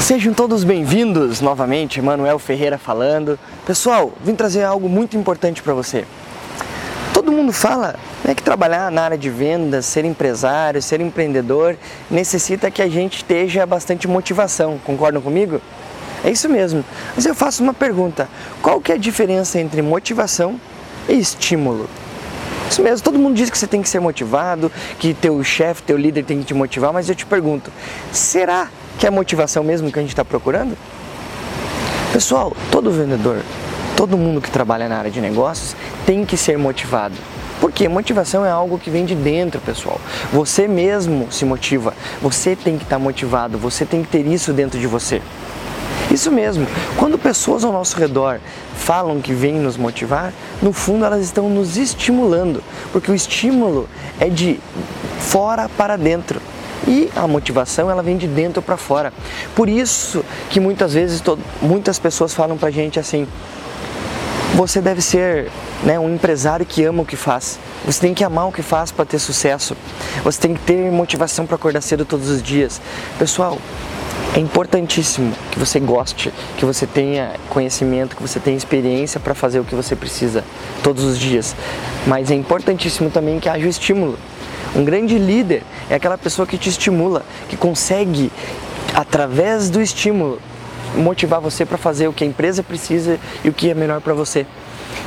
Sejam todos bem-vindos novamente, Manuel Ferreira falando. Pessoal, vim trazer algo muito importante para você. Todo mundo fala né, que trabalhar na área de vendas, ser empresário, ser empreendedor, necessita que a gente esteja bastante motivação. Concordam comigo? É isso mesmo. Mas eu faço uma pergunta: qual que é a diferença entre motivação e estímulo? Isso mesmo, todo mundo diz que você tem que ser motivado, que teu chefe, teu líder tem que te motivar, mas eu te pergunto, será que é a motivação mesmo que a gente está procurando? Pessoal, todo vendedor, todo mundo que trabalha na área de negócios tem que ser motivado. Porque motivação é algo que vem de dentro, pessoal. Você mesmo se motiva, você tem que estar tá motivado, você tem que ter isso dentro de você. Isso mesmo, quando pessoas ao nosso redor falam que vêm nos motivar, no fundo elas estão nos estimulando, porque o estímulo é de fora para dentro. E a motivação ela vem de dentro para fora. Por isso que muitas vezes muitas pessoas falam pra gente assim: você deve ser né, um empresário que ama o que faz. Você tem que amar o que faz para ter sucesso. Você tem que ter motivação para acordar cedo todos os dias. Pessoal, é importantíssimo que você goste, que você tenha conhecimento, que você tenha experiência para fazer o que você precisa todos os dias. Mas é importantíssimo também que haja o estímulo. Um grande líder é aquela pessoa que te estimula, que consegue, através do estímulo, motivar você para fazer o que a empresa precisa e o que é melhor para você.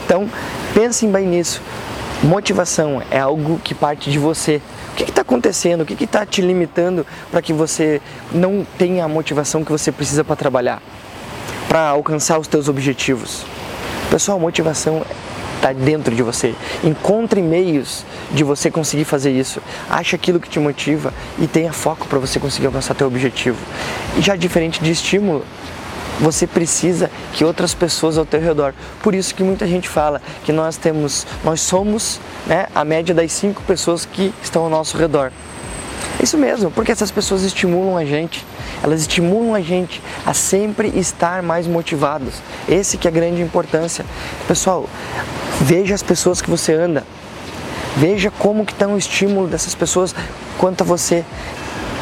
Então, pensem bem nisso. Motivação é algo que parte de você. O que está acontecendo? O que está te limitando para que você não tenha a motivação que você precisa para trabalhar, para alcançar os teus objetivos? Pessoal, motivação está dentro de você. Encontre meios de você conseguir fazer isso. Ache aquilo que te motiva e tenha foco para você conseguir alcançar teu objetivo. E já diferente de estímulo, você precisa que outras pessoas ao teu redor. Por isso que muita gente fala que nós temos, nós somos né, a média das cinco pessoas que estão ao nosso redor. Isso mesmo, porque essas pessoas estimulam a gente, elas estimulam a gente a sempre estar mais motivados. Esse que é a grande importância. Pessoal, veja as pessoas que você anda, veja como que está o estímulo dessas pessoas quanto a você.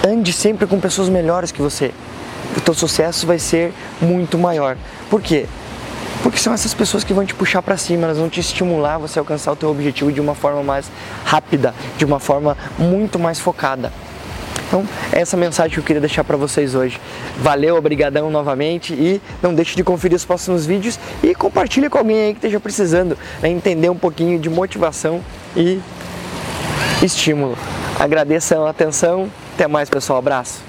Ande sempre com pessoas melhores que você o teu sucesso vai ser muito maior. Por quê? Porque são essas pessoas que vão te puxar para cima, elas vão te estimular você alcançar o teu objetivo de uma forma mais rápida, de uma forma muito mais focada. Então, essa mensagem que eu queria deixar para vocês hoje. Valeu, obrigadão novamente e não deixe de conferir os próximos vídeos e compartilhe com alguém aí que esteja precisando né, entender um pouquinho de motivação e estímulo. Agradeço a atenção. Até mais, pessoal. Abraço.